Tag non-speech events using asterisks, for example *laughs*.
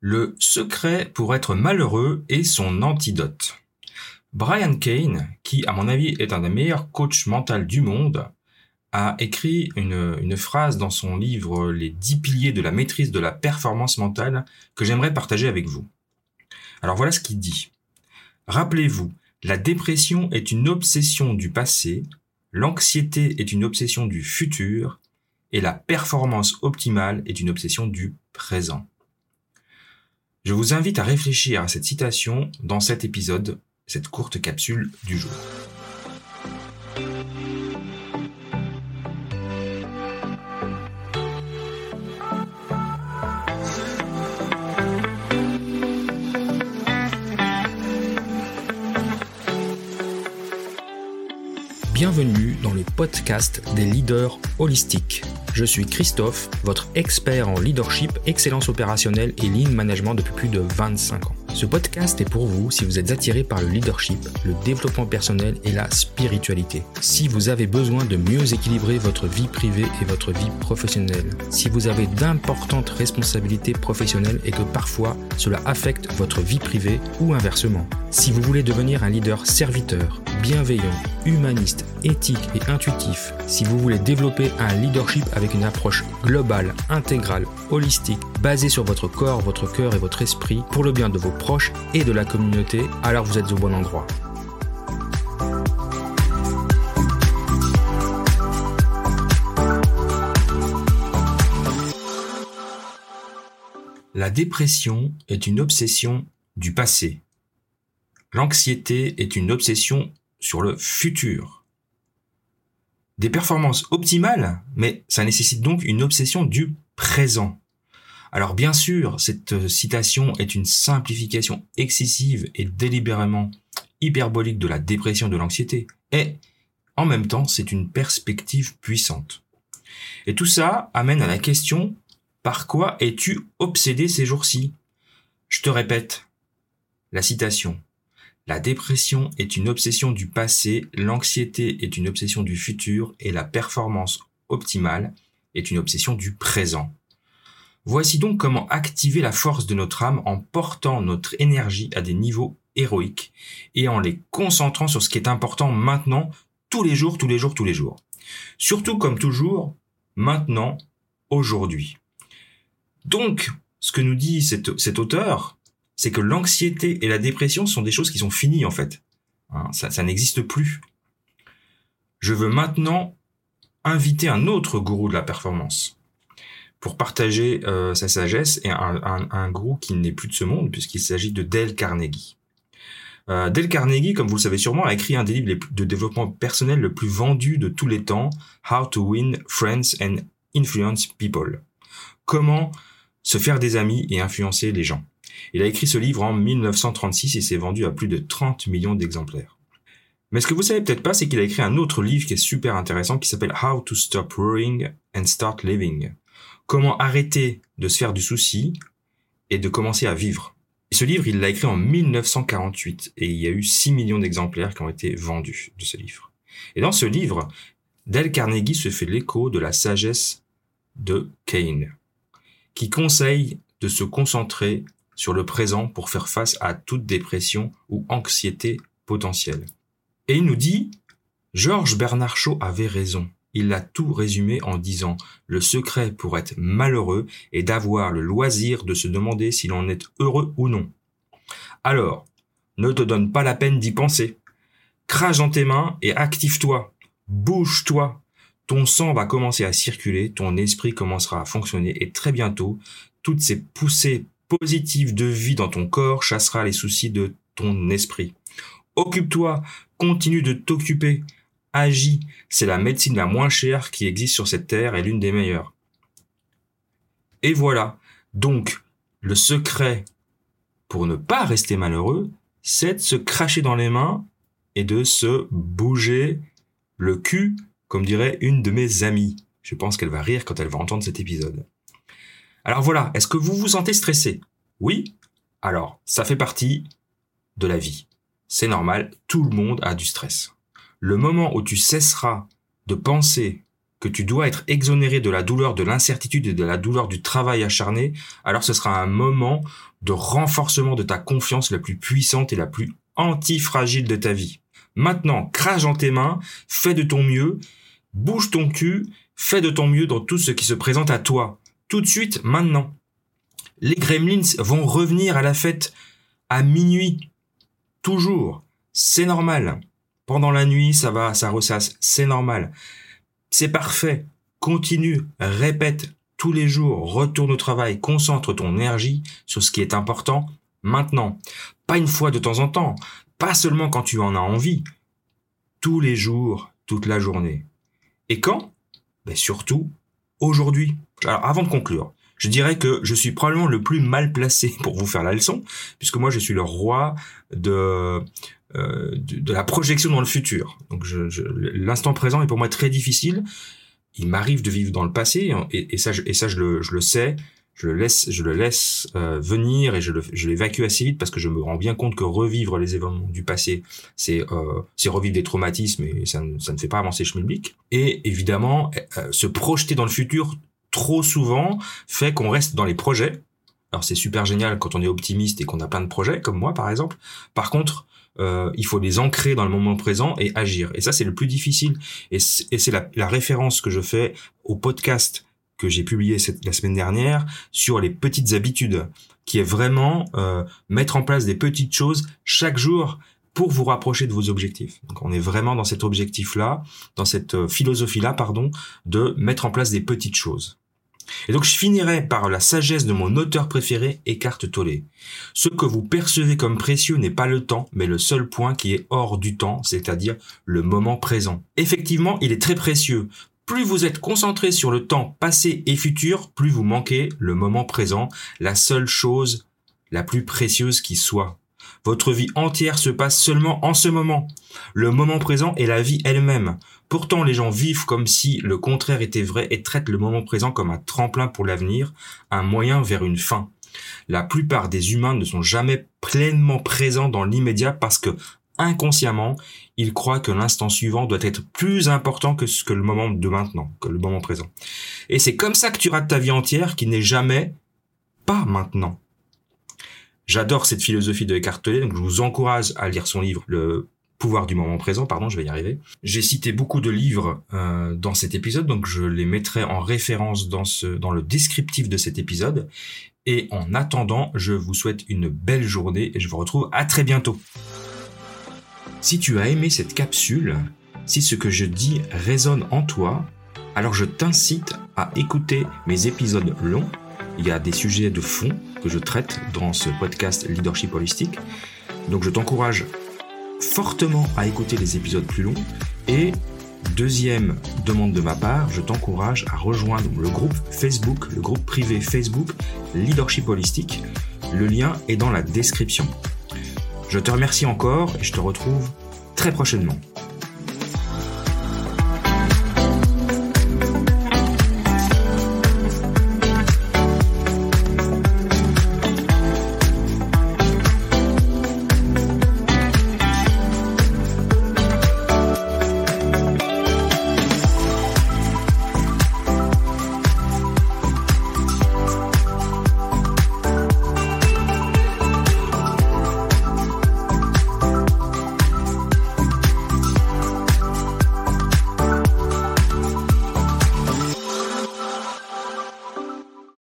Le secret pour être malheureux et son antidote. Brian Kane, qui à mon avis est un des meilleurs coachs mentaux du monde, a écrit une, une, phrase dans son livre Les 10 piliers de la maîtrise de la performance mentale que j'aimerais partager avec vous. Alors voilà ce qu'il dit. Rappelez-vous, la dépression est une obsession du passé, l'anxiété est une obsession du futur, et la performance optimale est une obsession du présent. Je vous invite à réfléchir à cette citation dans cet épisode, cette courte capsule du jour. Bienvenue dans le podcast des leaders holistiques. Je suis Christophe, votre expert en leadership, excellence opérationnelle et lean management depuis plus de 25 ans. Ce podcast est pour vous si vous êtes attiré par le leadership, le développement personnel et la spiritualité. Si vous avez besoin de mieux équilibrer votre vie privée et votre vie professionnelle. Si vous avez d'importantes responsabilités professionnelles et que parfois cela affecte votre vie privée ou inversement. Si vous voulez devenir un leader serviteur, bienveillant, humaniste, éthique et intuitif, si vous voulez développer un leadership avec une approche globale, intégrale, holistique, basée sur votre corps, votre cœur et votre esprit, pour le bien de vos proches et de la communauté, alors vous êtes au bon endroit. La dépression est une obsession du passé. L'anxiété est une obsession sur le futur. Des performances optimales, mais ça nécessite donc une obsession du présent. Alors bien sûr, cette citation est une simplification excessive et délibérément hyperbolique de la dépression de l'anxiété, et en même temps, c'est une perspective puissante. Et tout ça amène à la question, par quoi es-tu obsédé ces jours-ci? Je te répète, la citation. La dépression est une obsession du passé, l'anxiété est une obsession du futur et la performance optimale est une obsession du présent. Voici donc comment activer la force de notre âme en portant notre énergie à des niveaux héroïques et en les concentrant sur ce qui est important maintenant, tous les jours, tous les jours, tous les jours. Surtout comme toujours, maintenant, aujourd'hui. Donc, ce que nous dit cet, auteur, c'est que l'anxiété et la dépression sont des choses qui sont finies en fait. Hein, ça, n'existe plus. Je veux maintenant inviter un autre gourou de la performance pour partager euh, sa sagesse et un, gourou qui n'est plus de ce monde puisqu'il s'agit de Dale Carnegie. Euh, Dale Carnegie, comme vous le savez sûrement, a écrit un des livres de développement personnel le plus vendu de tous les temps, How to Win Friends and Influence People. Comment se faire des amis et influencer les gens. Il a écrit ce livre en 1936 et s'est vendu à plus de 30 millions d'exemplaires. Mais ce que vous savez peut-être pas, c'est qu'il a écrit un autre livre qui est super intéressant qui s'appelle How to Stop Worrying and Start Living. Comment arrêter de se faire du souci et de commencer à vivre. ce livre, il l'a écrit en 1948 et il y a eu 6 millions d'exemplaires qui ont été vendus de ce livre. Et dans ce livre, Dale Carnegie se fait l'écho de la sagesse de Kane, qui conseille de se concentrer sur le présent pour faire face à toute dépression ou anxiété potentielle. Et il nous dit, Georges Bernard Shaw avait raison. Il a tout résumé en disant, le secret pour être malheureux est d'avoir le loisir de se demander si l'on est heureux ou non. Alors, ne te donne pas la peine d'y penser. Crache dans tes mains et active-toi. Bouge-toi. Ton sang va commencer à circuler, ton esprit commencera à fonctionner et très bientôt, toutes ces poussées positive de vie dans ton corps chassera les soucis de ton esprit. Occupe-toi, continue de t'occuper, agis, c'est la médecine la moins chère qui existe sur cette terre et l'une des meilleures. Et voilà, donc le secret pour ne pas rester malheureux, c'est de se cracher dans les mains et de se bouger le cul, comme dirait une de mes amies. Je pense qu'elle va rire quand elle va entendre cet épisode. Alors voilà, est-ce que vous vous sentez stressé? Oui Alors, ça fait partie de la vie. C'est normal, tout le monde a du stress. Le moment où tu cesseras de penser que tu dois être exonéré de la douleur de l'incertitude et de la douleur du travail acharné, alors ce sera un moment de renforcement de ta confiance la plus puissante et la plus antifragile de ta vie. Maintenant, crache dans tes mains, fais de ton mieux, bouge ton cul, fais de ton mieux dans tout ce qui se présente à toi. Tout de suite, maintenant. Les gremlins vont revenir à la fête à minuit. Toujours. C'est normal. Pendant la nuit, ça va, ça ressasse. C'est normal. C'est parfait. Continue, répète tous les jours, retourne au travail, concentre ton énergie sur ce qui est important maintenant. Pas une fois de temps en temps, pas seulement quand tu en as envie. Tous les jours, toute la journée. Et quand? Ben Surtout aujourd'hui. Alors avant de conclure, je dirais que je suis probablement le plus mal placé *laughs* pour vous faire la leçon, puisque moi je suis le roi de euh, de, la projection dans le futur. Donc je, l'instant présent est pour moi très difficile. Il m'arrive de vivre dans le passé et, ça, je, et ça je le, je le sais. Je le laisse, je le laisse euh, venir et je, le, je l'évacue assez vite parce que je me rends bien compte que revivre les événements du passé, c'est euh, revivre des traumatismes et ça, ça ne fait pas avancer schmilblick. Et évidemment, euh, se projeter dans le futur trop souvent fait qu'on reste dans les projets. Alors c'est super génial quand on est optimiste et qu'on a plein de projets, comme moi par exemple. Par contre, euh, il faut les ancrer dans le moment présent et agir. Et ça, c'est le plus difficile. Et c'est la, référence que je fais au podcast que j'ai publié la semaine dernière sur les petites habitudes, qui est vraiment euh, mettre en place des petites choses chaque jour pour vous rapprocher de vos objectifs. Donc on est vraiment dans cet objectif-là, dans cette euh, philosophie-là, pardon, de mettre en place des petites choses. Et donc je finirai par la sagesse de mon auteur préféré, Eckhart Tolle. Ce que vous percevez comme précieux n'est pas le temps, mais le seul point qui est hors du temps, c'est-à-dire le moment présent. Effectivement, il est très précieux. Plus vous êtes concentré sur le temps passé et futur, plus vous manquez le moment présent, la seule chose la plus précieuse qui soit. Votre vie entière se passe seulement en ce moment. Le moment présent est la vie elle-même. Pourtant, les gens vivent comme si le contraire était vrai et traitent le moment présent comme un tremplin pour l'avenir, un moyen vers une fin. La plupart des humains ne sont jamais pleinement présents dans l'immédiat parce que inconsciemment, ils croient que l'instant suivant doit être plus important que ce que le moment de maintenant, que le moment présent. Et c'est comme ça que tu rates ta vie entière qui n'est jamais pas maintenant. J'adore cette philosophie de Eckhart Tolle, donc je vous encourage à lire son livre, Le pouvoir du moment présent, pardon, je vais y arriver. J'ai cité beaucoup de livres euh, dans cet épisode, donc je les mettrai en référence dans, ce, dans le descriptif de cet épisode. Et en attendant, je vous souhaite une belle journée et je vous retrouve à très bientôt. Si tu as aimé cette capsule, si ce que je dis résonne en toi, alors je t'incite à écouter mes épisodes longs. Il y a des sujets de fond que je traite dans ce podcast Leadership Holistique. Donc je t'encourage fortement à écouter les épisodes plus longs. Et deuxième demande de ma part, je t'encourage à rejoindre le groupe Facebook, le groupe privé Facebook Leadership Holistique. Le lien est dans la description. Je te remercie encore et je te retrouve très prochainement.